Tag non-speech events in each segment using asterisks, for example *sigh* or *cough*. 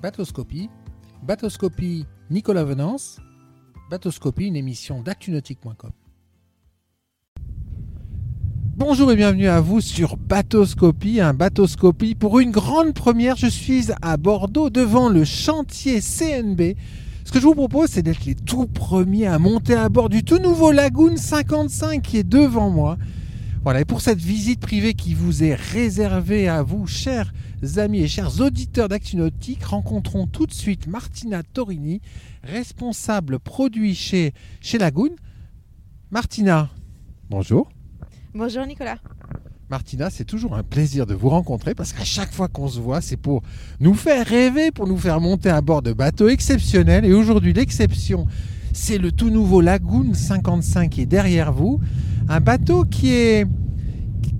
Batoscopie. Batoscopie Nicolas Venance. Batoscopie, une émission d'actunautique.com. Bonjour et bienvenue à vous sur Batoscopie, un Batoscopie. Pour une grande première, je suis à Bordeaux devant le chantier CNB. Ce que je vous propose, c'est d'être les tout premiers à monter à bord du tout nouveau Lagoon 55 qui est devant moi. Voilà, et pour cette visite privée qui vous est réservée à vous, chers amis et chers auditeurs d'ActuNautique, rencontrons tout de suite Martina Torini, responsable produit chez, chez Lagoon. Martina, bonjour. Bonjour Nicolas. Martina, c'est toujours un plaisir de vous rencontrer parce qu'à chaque fois qu'on se voit, c'est pour nous faire rêver, pour nous faire monter à bord de bateaux exceptionnels. Et aujourd'hui, l'exception, c'est le tout nouveau Lagoon 55 qui est derrière vous. Un bateau qui est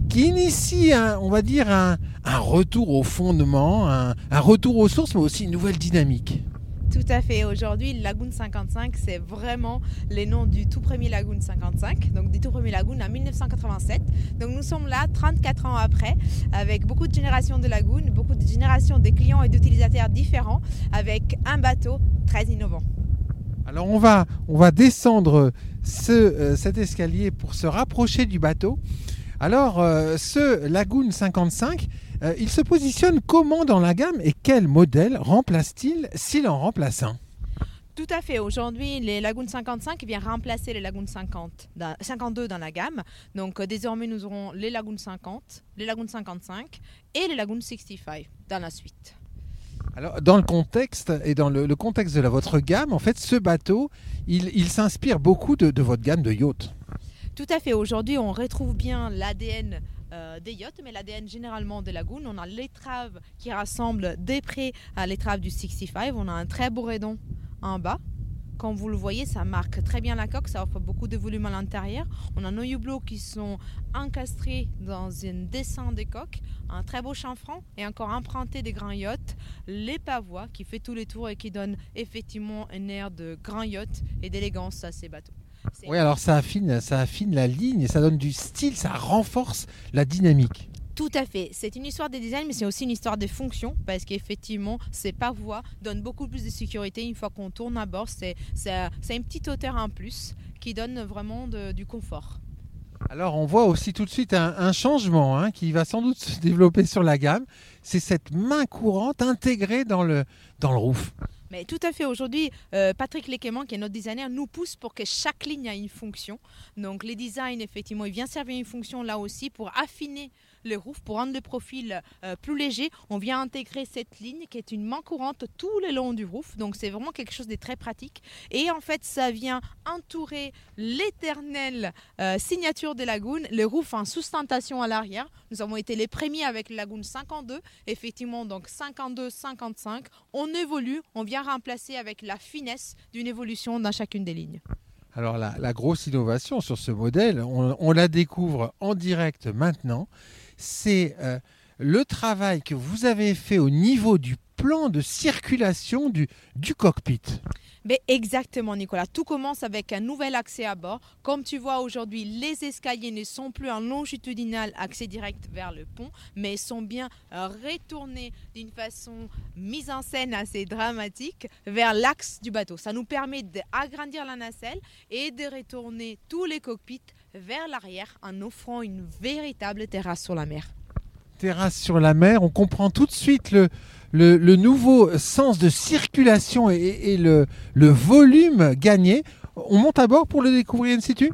qui initie, on va dire, un, retour au fondement, un, un retour aux sources, mais aussi une nouvelle dynamique. Tout à fait. Aujourd'hui, Lagoon 55, c'est vraiment les noms du tout premier Lagoon 55, donc du tout premier Lagoon en 1987. Donc nous sommes là 34 ans après, avec beaucoup de générations de Lagoon, beaucoup de générations de clients et d'utilisateurs différents, avec un bateau très innovant. Alors on va, on va descendre ce, euh, cet escalier pour se rapprocher du bateau. Alors euh, ce Lagoon 55, euh, il se positionne comment dans la gamme et quel modèle remplace-t-il s'il en remplace un? Tout à fait. Aujourd'hui, les Lagoon 55 vient remplacer les Lagoon 50, 52 dans la gamme. Donc, désormais, nous aurons les Lagoon 50, les Lagoon 55 et les Lagoon 65 dans la suite. Alors, dans le contexte et dans le, contexte de la, votre gamme, en fait, ce bateau, il, s'inspire beaucoup de, votre gamme de yachts. Tout à fait. Aujourd'hui, on retrouve bien l'ADN euh, des yachts, mais l'ADN généralement des lagoons. On a l'étrave qui rassemble des près à l'étrave du 65. On a un très beau redon en bas. Comme vous le voyez, ça marque très bien la coque, ça offre beaucoup de volume à l'intérieur. On a nos hublots qui sont encastrés dans une descente des coques, un très beau chanfran et encore emprunté des grands yachts, les pavois qui fait tous les tours et qui donne effectivement un air de grand yacht et d'élégance à ces bateaux. Oui, alors ça affine, ça affine la ligne, ça donne du style, ça renforce la dynamique. Tout à fait. C'est une histoire de design, mais c'est aussi une histoire de fonction, parce qu'effectivement, ces pavois donnent beaucoup plus de sécurité une fois qu'on tourne à bord. C'est une petite hauteur en plus qui donne vraiment du confort. Alors on voit aussi tout de suite un, changement hein, qui va sans doute se développer sur la gamme. C'est cette main courante intégrée dans le, dans le roof. Mais tout à fait. Aujourd'hui, euh, Patrick Lequement, qui est notre designer, nous pousse pour que chaque ligne ait une fonction. Donc, les designs, effectivement, il vient servir une fonction là aussi pour affiner le roof, pour rendre le profil euh, plus léger. On vient intégrer cette ligne qui est une main courante tout le long du roof. Donc, c'est vraiment quelque chose de très pratique. Et en fait, ça vient entourer l'éternelle euh, signature des lagoon, le roof en sustentation à l'arrière. Nous avons été les premiers avec le lagoon 52. Effectivement, donc 52-55. On évolue, on vient remplacer avec la finesse d'une évolution dans chacune des lignes. Alors la, grosse innovation sur ce modèle, on, la découvre en direct maintenant, c'est euh, le travail que vous avez fait au niveau du plan de circulation du, cockpit. Mais exactement, Nicolas. Tout commence avec un nouvel accès à bord. Comme tu vois aujourd'hui, les escaliers ne sont plus en longitudinal accès direct vers le pont, mais sont bien retournés d'une façon mise en scène assez dramatique vers l'axe du bateau. Ça nous permet d'agrandir la nacelle et de retourner tous les cockpits vers l'arrière en offrant une véritable terrasse sur la mer. Terrasse sur la mer, on comprend tout de suite le, le, nouveau sens de circulation et, le, volume gagné. On monte à bord pour le découvrir in situ?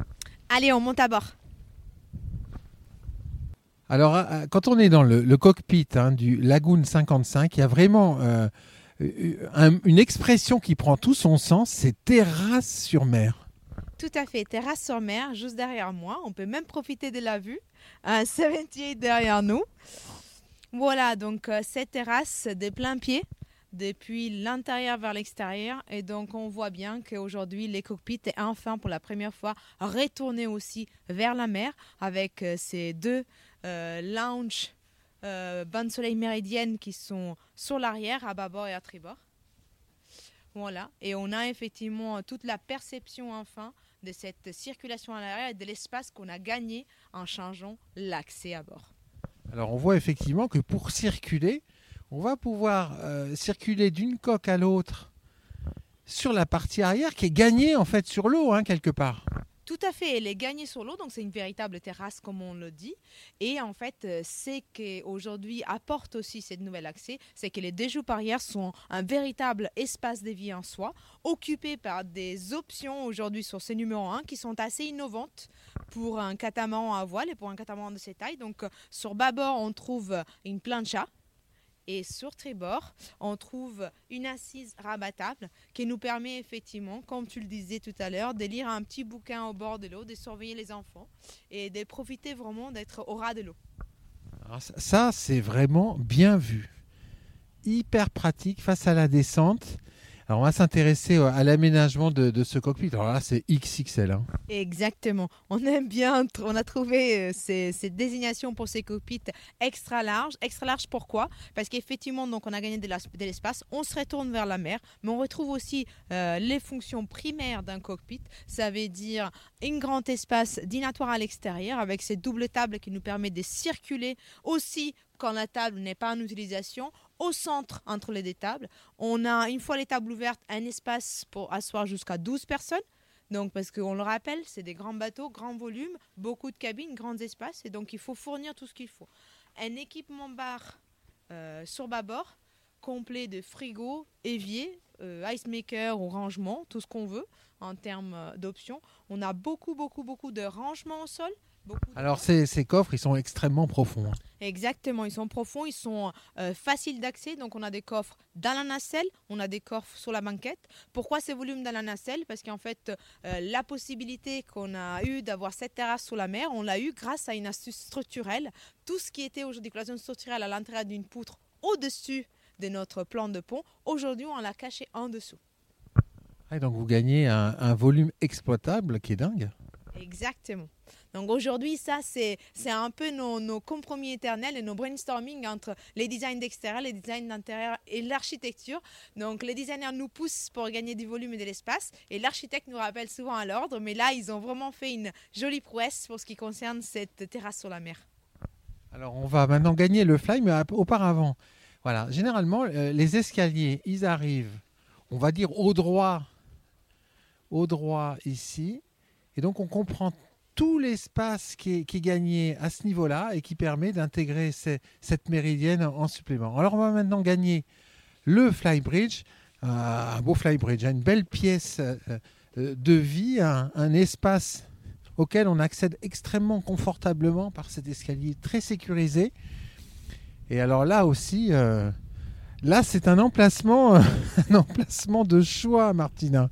Allez, on monte à bord. Alors, euh, quand on est dans le, cockpit hein, du Lagoon 55, il y a vraiment euh, une expression qui prend tout son sens, c'est terrasse sur mer. Tout à fait, terrasse sur mer, juste derrière moi. On peut même profiter de la vue. Un *laughs* 78 derrière nous. Voilà, donc euh, cette terrasse des plein pied depuis l'intérieur vers l'extérieur. Et donc, on voit bien qu'aujourd'hui, les cockpits est enfin pour la première fois retourné aussi vers la mer avec euh, ces deux euh, lounges euh, de soleil méridienne qui sont sur l'arrière, à bâbord et à tribord. Voilà. Et on a effectivement toute la perception enfin de cette circulation à l'arrière et de l'espace qu'on a gagné en changeant l'accès à bord. Alors on voit effectivement que pour circuler, on va pouvoir euh, circuler d'une coque à l'autre sur la partie arrière qui est gagnée en fait sur l'eau hein, quelque part. Tout à fait, elle est gagnée sur l'eau, donc c'est une véritable terrasse comme on le dit. Et en fait, euh, ce qu'aujourd'hui apporte aussi cette nouvelle accès, c'est que les déjoues arrière sont un véritable espace de vie en soi, occupé par des options aujourd'hui sur ce numéro 1 qui sont assez innovantes pour un catamaran à voile et pour un catamaran de cette taille. Donc sur bâbord, on trouve une plancha et sur tribord, on trouve une assise rabattable qui nous permet effectivement, comme tu le disais tout à l'heure, de lire un petit bouquin au bord de l'eau, de surveiller les enfants et de profiter vraiment d'être au ras de l'eau. Ça, c'est vraiment bien vu. Hyper pratique face à la descente. Alors, on va s'intéresser à l'aménagement de, ce cockpit. Alors là, c'est XXL. Hein. Exactement. On aime bien, on a trouvé euh, ces, désignations pour ces cockpits extra larges. Extra larges, pourquoi? Parce qu'effectivement, donc, on a gagné de l'espace, on se retourne vers la mer, mais on retrouve aussi euh, les fonctions primaires d'un cockpit. Ça veut dire un grand espace dînatoire à l'extérieur avec cette double table qui nous permet de circuler aussi quand la table n'est pas en utilisation, au centre entre les deux tables. On a, une fois les tables ouvertes, un espace pour asseoir jusqu'à 12 personnes. Donc, parce qu'on le rappelle, c'est des grands bateaux, grand volume, beaucoup de cabines, grands espaces, et donc il faut fournir tout ce qu'il faut. Un équipement bar euh, sur bâbord, complet de frigo, évier, euh, ice maker ou rangement, tout ce qu'on veut en termes euh, d'options. On a beaucoup, beaucoup, beaucoup de rangements au sol, alors ces, coffres, ils sont extrêmement profonds. Hein. Exactement, ils sont profonds, ils sont euh, faciles d'accès. Donc on a des coffres dans la nacelle, on a des coffres sur la banquette. Pourquoi ces volumes dans la nacelle? Parce qu'en fait, euh, la possibilité qu'on a eu d'avoir cette terrasse sous la mer, on l'a eu grâce à une astuce structurelle. Tout ce qui était aujourd'hui cloison structurelle à l'intérieur d'une poutre au-dessus de notre plan de pont, aujourd'hui on l'a caché en dessous. Ah, donc vous gagnez un volume exploitable qui est dingue. Exactement. Donc aujourd'hui, ça, c'est un peu nos, compromis éternels et nos brainstorming entre les designs d'extérieur, les designs d'intérieur et l'architecture. Donc les designers nous poussent pour gagner du volume et de l'espace et l'architecte nous rappelle souvent à l'ordre. Mais là, ils ont vraiment fait une jolie prouesse pour ce qui concerne cette terrasse sur la mer. Alors on va maintenant gagner le fly, mais auparavant, voilà, généralement, euh, les escaliers, ils arrivent, on va dire au droit, au droit ici. Et donc on comprend tout l'espace qui est, gagné à ce niveau-là et qui permet d'intégrer cette méridienne en supplément. Alors on va maintenant gagner le flybridge, euh, un beau flybridge, une belle pièce euh, euh, de vie, un, espace auquel on accède extrêmement confortablement par cet escalier très sécurisé. Et alors là aussi, là c'est un emplacement, *laughs* un emplacement de choix, Martina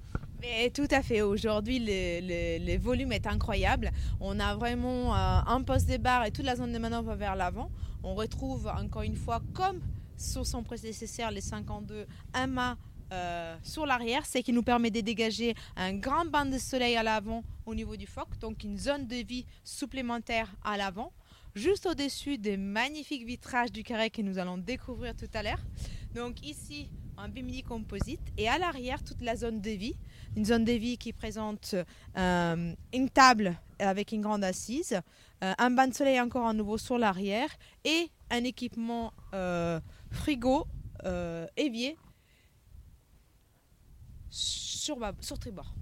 tout à fait. Aujourd'hui, le, volume est incroyable. On a vraiment euh, un poste de barre et toute la zone de manœuvre vers l'avant. On retrouve encore une fois, comme sur son prédécesseur, les 52, un mât euh, sur l'arrière, ce qui nous permet de dégager un grand banc de soleil à l'avant au niveau du foc, donc une zone de vie supplémentaire à l'avant, juste au-dessus des magnifiques vitrages du carré que nous allons découvrir tout à l'heure. Donc ici, un bimini composite et à l'arrière, toute la zone de vie une zone de vie qui présente euh, une table avec une grande assise, euh, un banc de soleil encore à nouveau sur l'arrière et un équipement euh, frigo évier sur, sur tribord.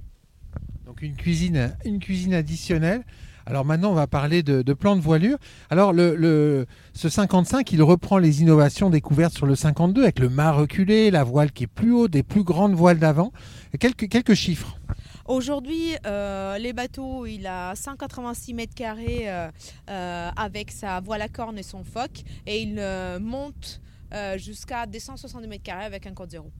Donc une cuisine, une cuisine additionnelle alors maintenant, on va parler de, plan de voilure. Alors ce 55, il reprend les innovations découvertes sur le 52 avec le mât reculé, la voile qui est plus haute, des plus grandes voiles d'avant. Quelques, quelques chiffres. Aujourd'hui, euh, les bateaux, il a 186 mètres carrés euh, euh, avec sa voile à corne et son foc, et il monte jusqu'à 262 mètres carrés avec un code zéro.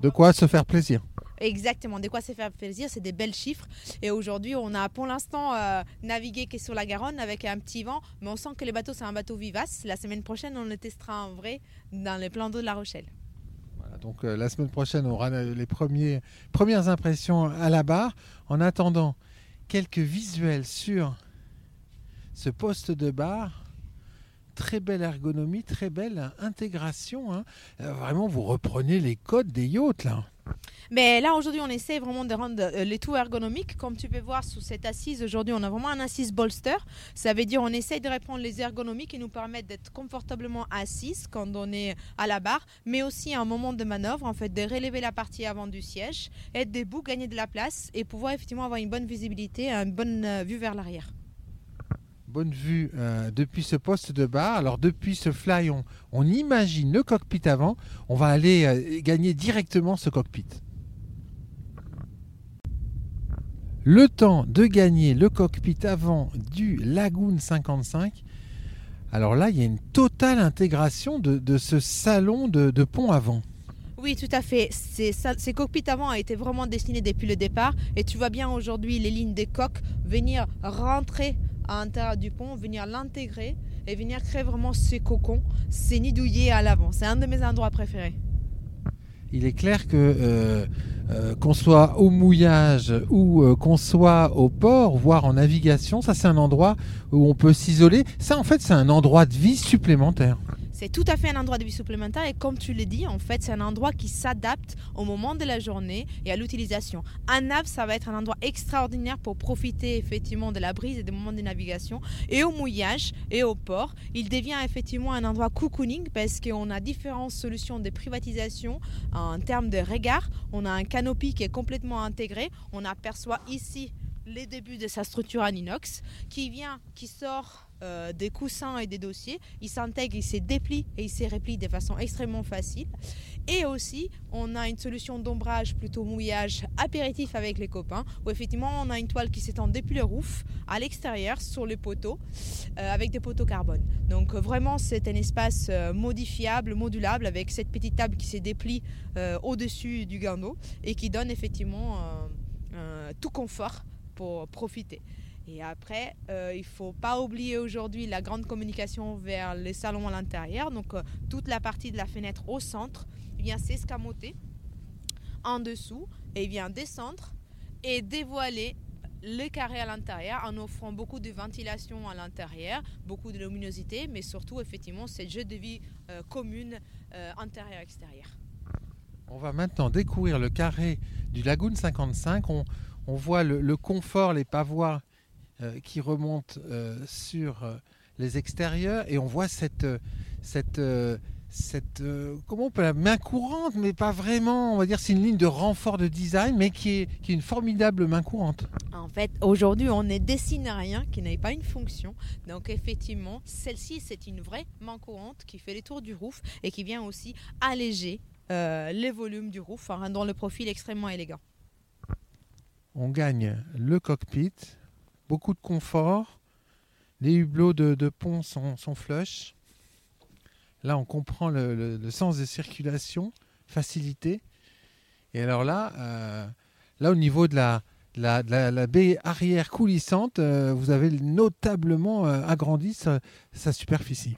De quoi se faire plaisir. Exactement, de quoi se faire plaisir, c'est des belles chiffres. Et aujourd'hui, on a pour l'instant euh, navigué sur la Garonne avec un petit vent, mais on sent que les bateaux, c'est un bateau vivace. La semaine prochaine, on le testera en vrai dans les plans d'eau de La Rochelle. Voilà, donc euh, la semaine prochaine, on aura les premiers, premières impressions à la barre. En attendant, quelques visuels sur ce poste de bar très belle ergonomie, très belle intégration. Hein. Euh, vraiment, vous reprenez les codes des yachts là. Mais là, aujourd'hui, on essaie vraiment de rendre euh, les tout ergonomiques. Comme tu peux voir sous cette assise, aujourd'hui, on a vraiment un assise bolster. Ça veut dire on essaie de répondre les ergonomiques qui nous permettent d'être confortablement assis quand on est à la barre, mais aussi à un moment de manœuvre, en fait, de relever la partie avant du siège, être debout, gagner de la place et pouvoir effectivement avoir une bonne visibilité, une bonne euh, vue vers l'arrière bonne vue euh, depuis ce poste de bar. Alors depuis ce fly, on, imagine le cockpit avant. On va aller gagner directement ce cockpit. le temps de gagner le cockpit avant du Lagoon 55. Alors là, il y a une totale intégration de, ce salon de, pont avant. Oui, tout à fait. Ces, cockpits avant ont été vraiment dessinés depuis le départ. Et tu vois bien aujourd'hui les lignes des coques venir rentrer à l'intérieur du pont, venir l'intégrer et venir créer vraiment ces cocons, ces nidouillés à l'avant. C'est un de mes endroits préférés il est clair que euh, euh, qu'on soit au mouillage ou euh, qu'on soit au port, voire en navigation, ça c'est un endroit où on peut s'isoler. Ça en fait c'est un endroit de vie supplémentaire. C'est tout à fait un endroit de vie supplémentaire et comme tu l'as dit, en fait, c'est un endroit qui s'adapte au moment de la journée et à l'utilisation. Un nav, ça va être un endroit extraordinaire pour profiter effectivement de la brise et des moments de navigation. Et au mouillage et au port, il devient effectivement un endroit cocooning parce qu'on a différentes solutions de privatisation en termes de regard. On a un canopy qui est complètement intégré. On aperçoit ici les débuts de sa structure en inox qui vient, qui sort euh, des coussins et des dossiers. Il s'intègre, il se déplie et il se replie de façon extrêmement facile. Et aussi, on a une solution d'ombrage plutôt mouillage apéritif avec les copains, où effectivement on a une toile qui s'étend depuis le roof à l'extérieur sur les poteaux, euh, avec des poteaux carbone. Donc euh, vraiment, c'est un espace modifiable, modulable, avec cette petite table qui se déplie au-dessus du guindeau et qui donne effectivement tout confort pour profiter. Et après, euh, il ne faut pas oublier aujourd'hui la grande communication vers les salons à l'intérieur. Donc, euh, toute la partie de la fenêtre au centre vient s'escamoter en dessous et vient descendre et dévoiler le carré à l'intérieur en offrant beaucoup de ventilation à l'intérieur, beaucoup de luminosité, mais surtout, effectivement, ce jeu de vie euh, commune intérieur-extérieur. On va maintenant découvrir le carré du Lagoon 55. On, voit le, le confort, les pavoirs euh, qui remonte euh, sur euh, les extérieurs et on voit cette, cette, cette comment on peut la main courante, mais pas vraiment. On va dire c'est une ligne de renfort de design, mais qui est, qui est une formidable main courante. En fait, aujourd'hui, on ne dessine rien qui n'ait pas une fonction. Donc, effectivement, celle-ci, c'est une vraie main courante qui fait les tours du roof et qui vient aussi alléger les volumes du roof en rendant le profil extrêmement élégant. On gagne le cockpit, beaucoup de confort. Les hublots de, pont sont, flush. Là, on comprend le, sens de circulation, facilité. Et alors là, euh, là au niveau de la, baie arrière coulissante, euh, vous avez notablement euh, agrandi sa superficie.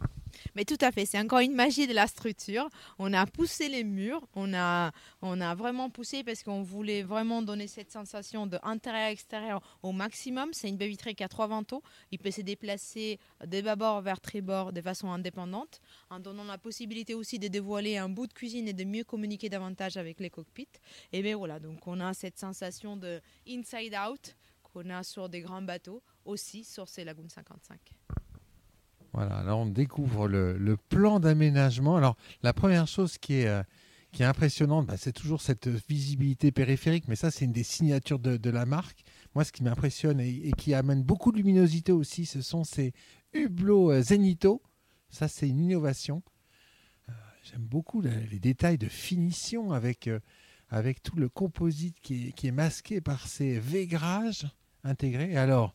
Mais tout à fait, c'est encore une magie de la structure. On a poussé les murs, on a, on a vraiment poussé parce qu'on voulait vraiment donner cette sensation de intérieur-extérieur au maximum. C'est une baie vitrée qui a trois vantaux. Il peut se déplacer de bâbord vers tribord de façon indépendante, en donnant la possibilité aussi de dévoiler un bout de cuisine et de mieux communiquer davantage avec les cockpits. Et bien voilà, donc on a cette sensation de inside out qu'on a sur des grands bateaux, aussi sur ces Lagoon 55. Voilà, là on découvre le, plan d'aménagement. Alors la première chose qui est, euh, qui est impressionnante, bah, c'est toujours cette visibilité périphérique, mais ça c'est une des signatures de, la marque. Moi ce qui m'impressionne et, qui amène beaucoup de luminosité aussi, ce sont ces hublots euh, Zenito. Ça c'est une innovation. Euh, j'aime beaucoup les détails de finition avec, avec tout le composite qui est, qui est masqué par ces végrages intégrés. Alors,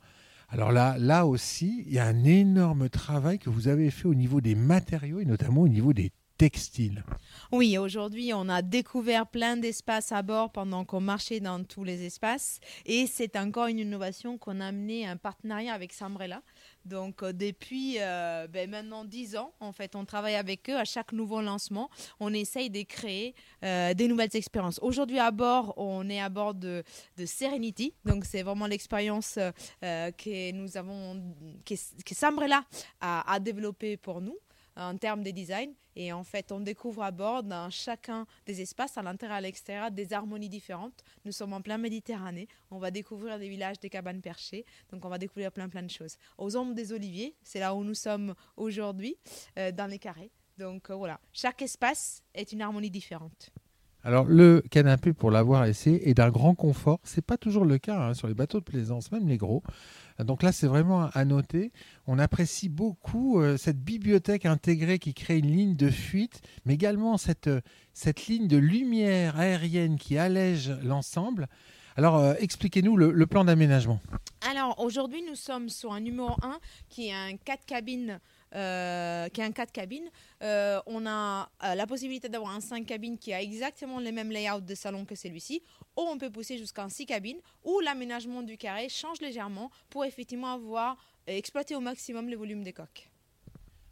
alors là, là aussi, il y a un énorme travail que vous avez fait au niveau des matériaux et notamment au niveau des textiles. Oui, aujourd'hui, on a découvert plein d'espaces à bord pendant qu'on marchait dans tous les espaces. Et c'est encore une innovation qu'on a amené un partenariat avec Sambrella. Donc, euh, depuis euh, ben, maintenant 10 ans, en fait, on travaille avec eux. À chaque nouveau lancement, on essaye de créer euh, des nouvelles expériences. Aujourd'hui, à bord, on est à bord de, Serenity. Donc, c'est vraiment l'expérience que nous avons, que, Sambrella a développée pour nous. En termes de design. Et en fait, on découvre à bord, dans chacun des espaces, à l'intérieur et à l'extérieur, des harmonies différentes. Nous sommes en plein Méditerranée. On va découvrir des villages, des cabanes perchées. Donc, on va découvrir plein, plein de choses. Aux ombres des oliviers, c'est là où nous sommes aujourd'hui, euh, dans les carrés. Donc, euh, voilà. Chaque espace est une harmonie différente. Alors le canapé, pour l'avoir essayé, est d'un grand confort. C'est pas toujours le cas hein, sur les bateaux de plaisance, même les gros. Donc là, c'est vraiment à noter. On apprécie beaucoup euh, cette bibliothèque intégrée qui crée une ligne de fuite, mais également cette, euh, ligne de lumière aérienne qui allège l'ensemble. Alors, euh, expliquez-nous le, le plan d'aménagement. Alors aujourd'hui, nous sommes sur un numéro 1 qui est un 4 cabines euh, qui est un 4 cabines. Euh, on a euh, la possibilité d'avoir un 5 cabines qui a exactement les mêmes layouts de salon que celui-ci, ou on peut pousser jusqu'à un 6 cabines, où l'aménagement du carré change légèrement pour effectivement avoir exploité au maximum le volume des coques.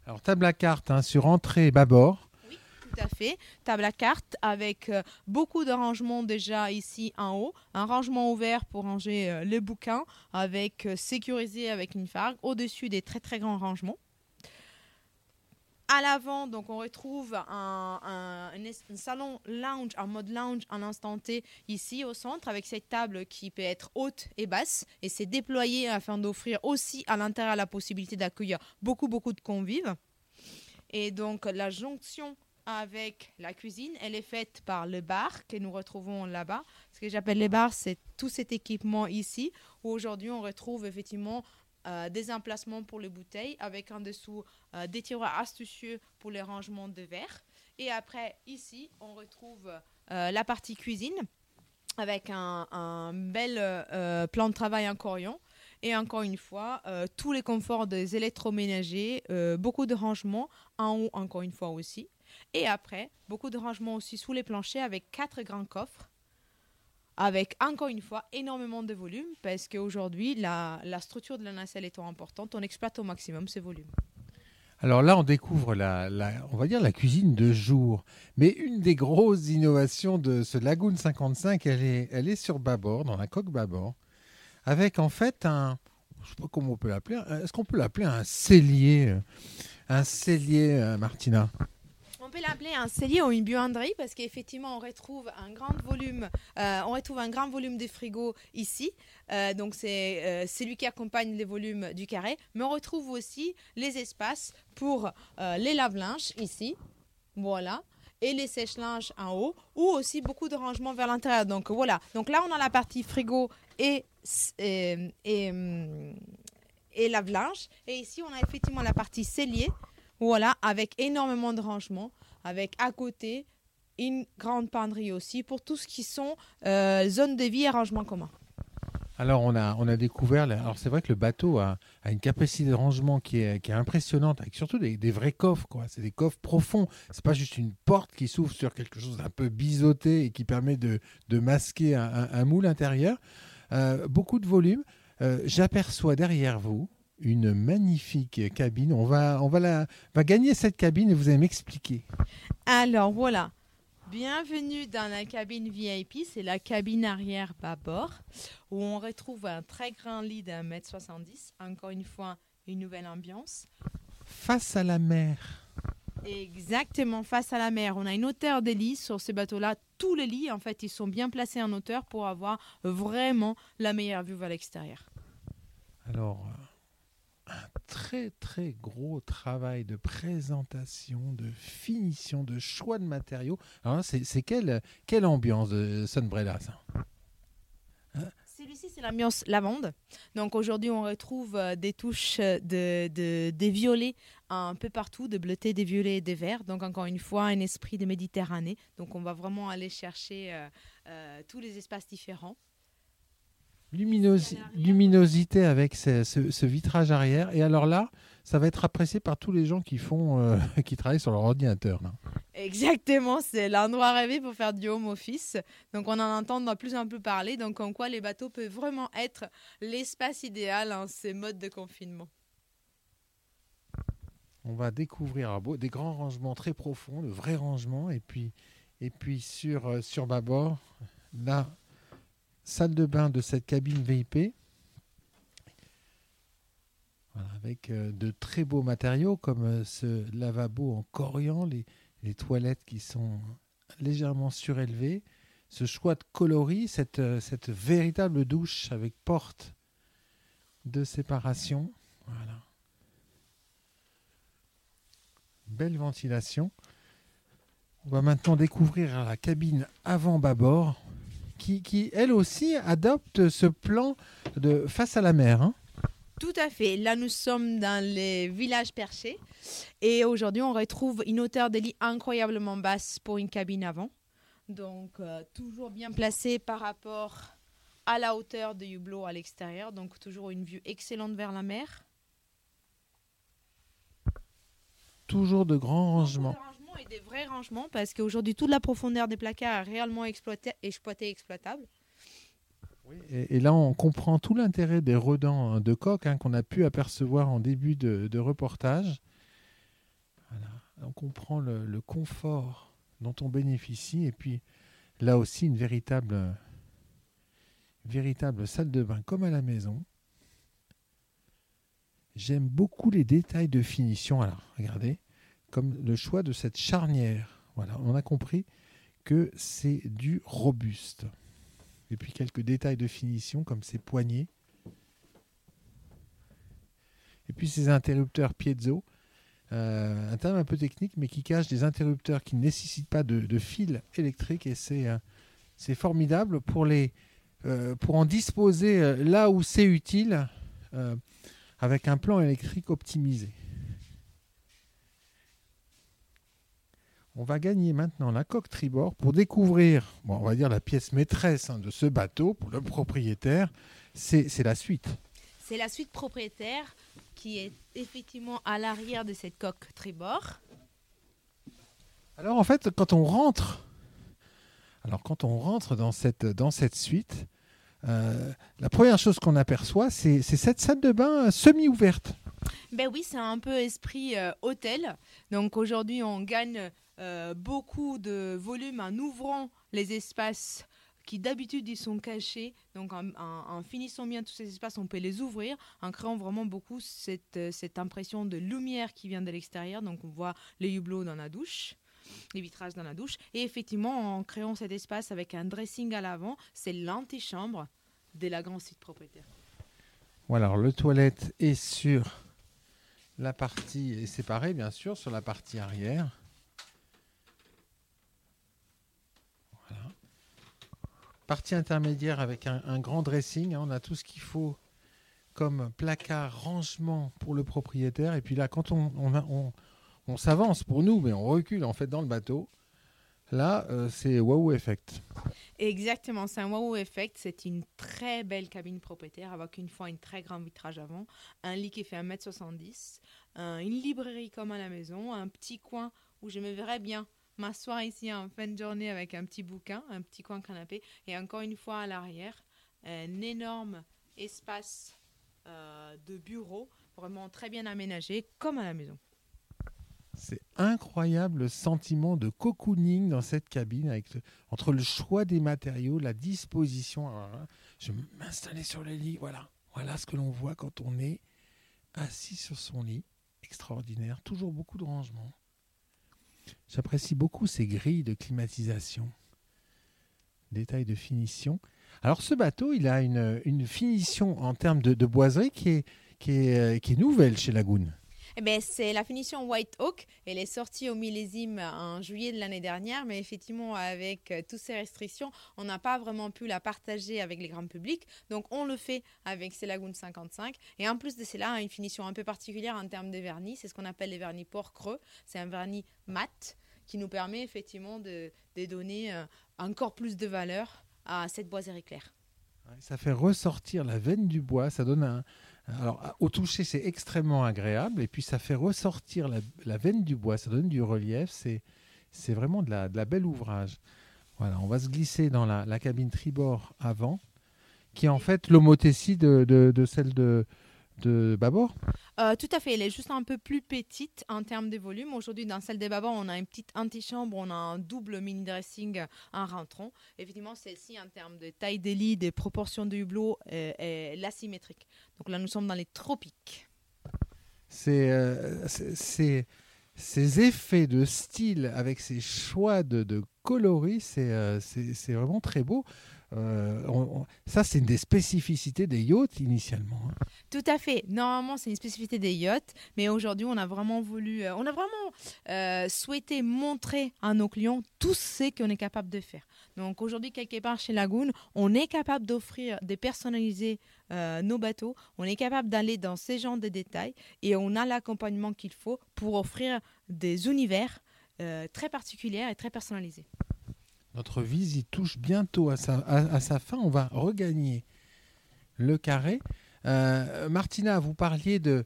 Alors, table à carte hein, sur entrée bâbord. Oui, tout à fait. Table à carte avec euh, beaucoup de rangements déjà ici en haut. Un rangement ouvert pour ranger euh, les bouquins, avec euh, sécurisé avec une fargue. Au-dessus des très très grands rangements. À l'avant, donc on retrouve un, un- un un salon lounge, en mode lounge en instant T ici au centre, avec cette table qui peut être haute et basse, et c'est déployé afin d'offrir aussi à l'intérieur la possibilité d'accueillir beaucoup beaucoup de convives. Et donc la jonction avec la cuisine, elle est faite par le bar que nous retrouvons là-bas. Ce que j'appelle les bars, c'est tout cet équipement ici, où aujourd'hui on retrouve effectivement euh, des emplacements pour les bouteilles, avec en dessous euh, des tiroirs astucieux pour les rangements de verre. Et après, ici, on retrouve euh, la partie cuisine, avec un, un bel plan de travail en corion. Et encore une fois, tous les conforts des électroménagers, beaucoup de rangements en haut, encore une fois aussi. Et après, beaucoup de rangements aussi sous les planchers avec quatre grands coffres. Avec encore une fois énormément de volume parce qu'aujourd'hui, la, la structure de la nacelle étant importante, on exploite au maximum ces volumes. Alors là, on découvre la, on va dire la cuisine de jour. Mais une des grosses innovations de ce Lagoon 55, elle est, elle est sur bâbord, dans la coque bâbord, avec en fait un, je sais pas comment on peut l'appeler, est-ce qu'on peut l'appeler un cellier, euh, un cellier, euh, Martina? Peut l'appeler un cellier ou une buanderie parce qu'effectivement on retrouve un grand volume, euh, on retrouve un grand volume de frigo ici. Euh, donc c'est euh, celui qui accompagne les volumes du carré, mais on retrouve aussi les espaces pour les lave-linges ici, voilà, et les sèche-linges en haut, ou aussi beaucoup de rangements vers l'intérieur. Donc voilà. Donc là on a la partie frigo et et, et, et lave-linge, et ici on a effectivement la partie cellier. Voilà, avec énormément de rangements, avec à côté une grande penderie aussi pour tout ce qui sont euh, zones de vie et rangements communs. Alors on a, on a découvert, alors c'est vrai que le bateau a, a une capacité de rangement qui est, qui est impressionnante, avec surtout des, vrais coffres, quoi. C'est des coffres profonds. C'est pas juste une porte qui s'ouvre sur quelque chose d'un peu biseauté et qui permet de, de masquer un moule intérieur. Euh, beaucoup de volume. Euh, J'aperçois derrière vous une magnifique cabine. On va, on va la, va gagner cette cabine et vous allez m'expliquer. Alors voilà, bienvenue dans la cabine VIP, c'est la cabine arrière bâbord, où on retrouve un très grand lit d'un mètre 70, encore une fois une nouvelle ambiance. Face à la mer. Exactement, face à la mer. On a une hauteur des lits sur ces bateaux-là. Tous les lits, en fait, ils sont bien placés en hauteur pour avoir vraiment la meilleure vue vers l'extérieur. Alors, un très très gros travail de présentation, de finition, de choix de matériaux. Alors, c'est quelle, quelle ambiance de Sunbrella, ça? Celui-ci, c'est l'ambiance lavande. Donc aujourd'hui, on retrouve euh, des touches euh, de, de- des violets un peu partout, de bleutés, des violets et des verts. Donc encore une fois, un esprit de Méditerranée. Donc on va vraiment aller chercher euh, tous les espaces différents. Luminosi- luminosité avec ce, ce- ce vitrage arrière. Et alors là, ça va être apprécié par tous les gens qui font, euh, *laughs* qui travaillent sur leur ordinateur. là. Exactement, c'est l'endroit rêvé pour faire du home office. Donc on en entend de plus en plus parler. Donc en quoi les bateaux peuvent vraiment être l'espace idéal en ces modes de confinement. On va découvrir des grands rangements très profonds, de vrais rangements, et puis, et puis sur, euh, sur bâbord, la salle de bain de cette cabine VIP. Avec euh, de très beaux matériaux comme euh, ce lavabo en corian, les, toilettes qui sont légèrement surélevées, ce choix de coloris, cette, euh, cette véritable douche avec porte de séparation. Voilà. Belle ventilation. On va maintenant découvrir la cabine avant-bâbord qui, qui, elle aussi, adopte ce plan de face à la mer. hein. Tout à fait. Là, nous sommes dans les villages perchés. Et aujourd'hui, on retrouve une hauteur de lit incroyablement basse pour une cabine avant. Donc, euh, toujours bien placée par rapport à la hauteur de hublot à l'extérieur. Donc, toujours une vue excellente vers la mer. Toujours de grands rangements. Des vrais rangements parce qu'aujourd'hui, toute la profondeur des placards est réellement exploitée, exploitable. Et, là, on comprend tout l'intérêt des redans hein, de coque hein, qu'on a pu apercevoir en début de, reportage. On comprend le, le confort dont on bénéficie et puis là aussi une véritable, véritable salle de bain comme à la maison. J'aime beaucoup les détails de finition. Alors, regardez, comme le choix de cette charnière. Voilà, on a compris que c'est du robuste. Et puis quelques détails de finition comme ces poignées. Et puis ces interrupteurs piezo. Euh, un terme un peu technique, mais qui cache des interrupteurs qui ne nécessitent pas de, fil électrique. Et c'est euh, formidable euh, pour en disposer là où c'est utile, avec un plan électrique optimisé. On va gagner maintenant la coque tribord pour découvrir, bon, on va dire la pièce maîtresse hein, de ce bateau pour le propriétaire. C'est la suite. C'est la suite propriétaire qui est effectivement à l'arrière de cette coque tribord. Alors en fait, quand on rentre, alors quand on rentre dans cette dans cette suite, euh, la première chose qu'on aperçoit, c'est c'est cette salle de bain semi-ouverte. Ben oui, c'est un peu esprit euh, hôtel. Donc aujourd'hui, on gagne euh, beaucoup de volume en ouvrant les espaces qui d'habitude ils sont cachés. Donc en, finissant bien tous ces espaces, on peut les ouvrir en créant vraiment beaucoup cette, euh, cette impression de lumière qui vient de l'extérieur. Donc on voit les hublots dans la douche. Les vitrages dans la douche. Et effectivement, en créant cet espace avec un dressing à l'avant, c'est l'antichambre de la grande site propriétaire. Voilà, alors le toilette est sur la partie est séparé bien sûr sur la partie arrière. Partie intermédiaire avec un, grand dressing. hein, on a tout ce qu'il faut comme placard, rangement pour le propriétaire. Et puis là, quand on, on, on- s'avance pour nous, mais on recule en fait dans le bateau, là, euh, c'est wow effect. Exactement, c'est un wow effect. C'est une très belle cabine propriétaire avec une fois une très grand vitrage avant, un lit qui fait 1m70, un- une librairie comme à la maison, un petit coin où je me verrais bien m'asseoir ici en fin de journée avec un petit bouquin, un petit coin canapé et encore une fois à l'arrière, un énorme espace euh, de bureau vraiment très bien aménagé comme à la maison. C'est incroyable le sentiment de cocooning dans cette cabine avec entre le choix des matériaux, la disposition. Alors là, je vais m'installer sur le lit. Voilà, voilà ce que l'on voit quand on est assis sur son lit. Extraordinaire. Toujours beaucoup de rangement. J'apprécie beaucoup ces grilles de climatisation. Détail de finition. Alors ce bateau, il a une, finition en termes de, boiserie qui est, qui, est, euh, qui est nouvelle chez Lagoon. Eh ben, c'est la finition White Oak. Elle est sortie au millésime en juillet de l'année dernière, mais effectivement, avec euh, toutes ces restrictions, on n'a pas vraiment pu la partager avec les grands publics. Donc, on le fait avec ces Lagoon 55. Et en plus de cela, une finition un peu particulière en termes de vernis. C'est ce qu'on appelle les vernis port creux. C'est un vernis mat qui nous permet effectivement de, donner euh, encore plus de valeur à cette boiserie claire. Ça fait ressortir la veine du bois, ça donne un... Alors, au toucher, c'est extrêmement agréable, et puis ça fait ressortir la, veine du bois, ça donne du relief, c'est, c'est vraiment de la, de la belle ouvrage. Voilà, on va se glisser dans la, cabine tribord avant, qui est en fait l'homothétie de, de celle de, de bâbord. Euh, tout à fait, elle est juste un peu plus petite en termes de volume. Aujourd'hui, dans celle des babas, on a une petite antichambre, on a un double mini dressing en rentrant. Effectivement, celle-ci, en termes de taille des lits, des proportions de hublot, euh, est l'asymétrique. Donc là, nous sommes dans les tropiques. C'est euh, c'est- ces effets de style avec ces choix de, de coloris, c'est euh, c'est- c'est vraiment très beau. Euh, ça, c'est une des spécificités des yachts initialement. hein. Tout à fait. Normalement, c'est une spécificité des yachts, mais aujourd'hui, on a vraiment voulu, euh, on a vraiment euh, souhaité montrer à nos clients tout ce qu'on est capable de faire. Donc aujourd'hui, quelque part chez Lagoon, on est capable d'offrir, de personnaliser nos bateaux, on est capable d'aller dans ces genres de détails et on a l'accompagnement qu'il faut pour offrir des univers très particuliers et très personnalisés. Notre visite touche bientôt à sa, fin. On va regagner le carré. Euh, Martina, vous parliez de,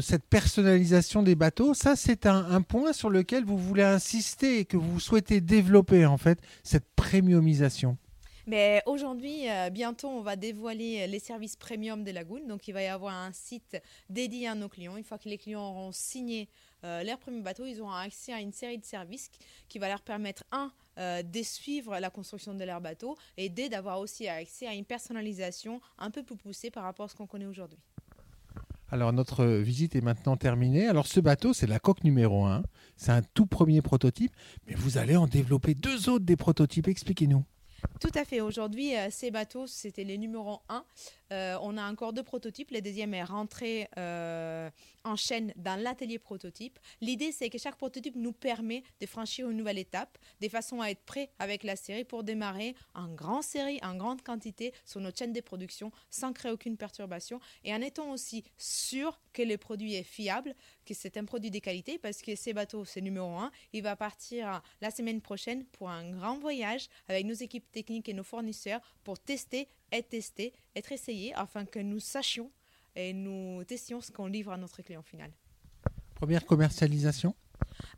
cette personnalisation des bateaux. Ça, c'est un point sur lequel vous voulez insister et que vous souhaitez développer, en fait, cette premiumisation. Mais aujourd'hui, euh, bientôt, on va dévoiler les services premium de Lagoon. Donc, il va y avoir un site dédié à nos clients. Une fois que les clients auront signé euh, leur premier bateau, ils auront accès à une série de services qui va leur permettre, un, euh, de suivre la construction de leur bateau et deux, d'avoir aussi accès à une personnalisation un peu plus poussée par rapport à ce qu'on connaît aujourd'hui. Alors, notre visite est maintenant terminée. Alors, ce bateau, c'est la coque numéro 1. C'est un tout premier prototype, mais vous allez en développer deux autres des prototypes. Expliquez-nous. Tout à fait. Aujourd'hui, euh, ces bateaux, c'était les numéros 1. Euh, on a encore deux prototypes. Le deuxième est rentré euh, en chaîne dans l'atelier prototype. L'idée, c'est que chaque prototype nous permet de franchir une nouvelle étape, de façon à être prêt avec la série pour démarrer en grande série, en grande quantité sur notre chaîne de production sans créer aucune perturbation et en étant aussi sûr que le produit est fiable, que c'est un produit de qualité parce que ces bateaux, c'est numéro 1. Il va partir la semaine prochaine pour un grand voyage avec nos équipes techniques et nos fournisseurs pour tester, être testé, être essayé afin que nous sachions et nous testions ce qu'on livre à notre client final. Première commercialisation?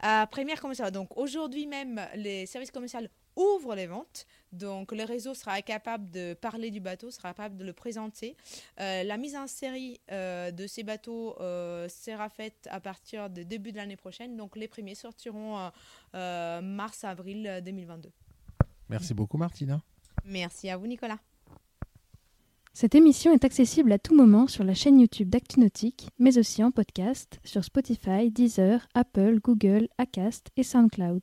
Euh, première commerciale. Donc aujourd'hui même, les services commerciaux ouvrent les ventes. Donc le réseau sera capable de parler du bateau, sera capable de le présenter. Euh, la mise en série euh, de ces bateaux euh, sera faite à partir de début de l'année prochaine. Donc les premiers sortiront euh, euh, mars-avril 2022. Merci beaucoup, Martina. Merci à vous Nicolas. Cette émission est accessible à tout moment sur la chaîne YouTube d'ActuNautique, mais aussi en podcast sur Spotify, Deezer, Apple, Google, Acast et SoundCloud.